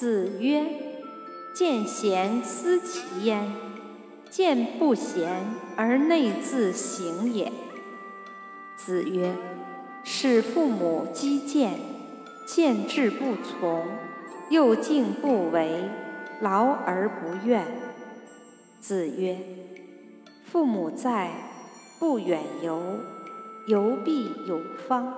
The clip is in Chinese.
子曰：“见贤思齐焉，见不贤而内自省也。”子曰：“使父母积谏，见志不从，又敬不为，劳而不怨。”子曰：“父母在，不远游，游必有方。”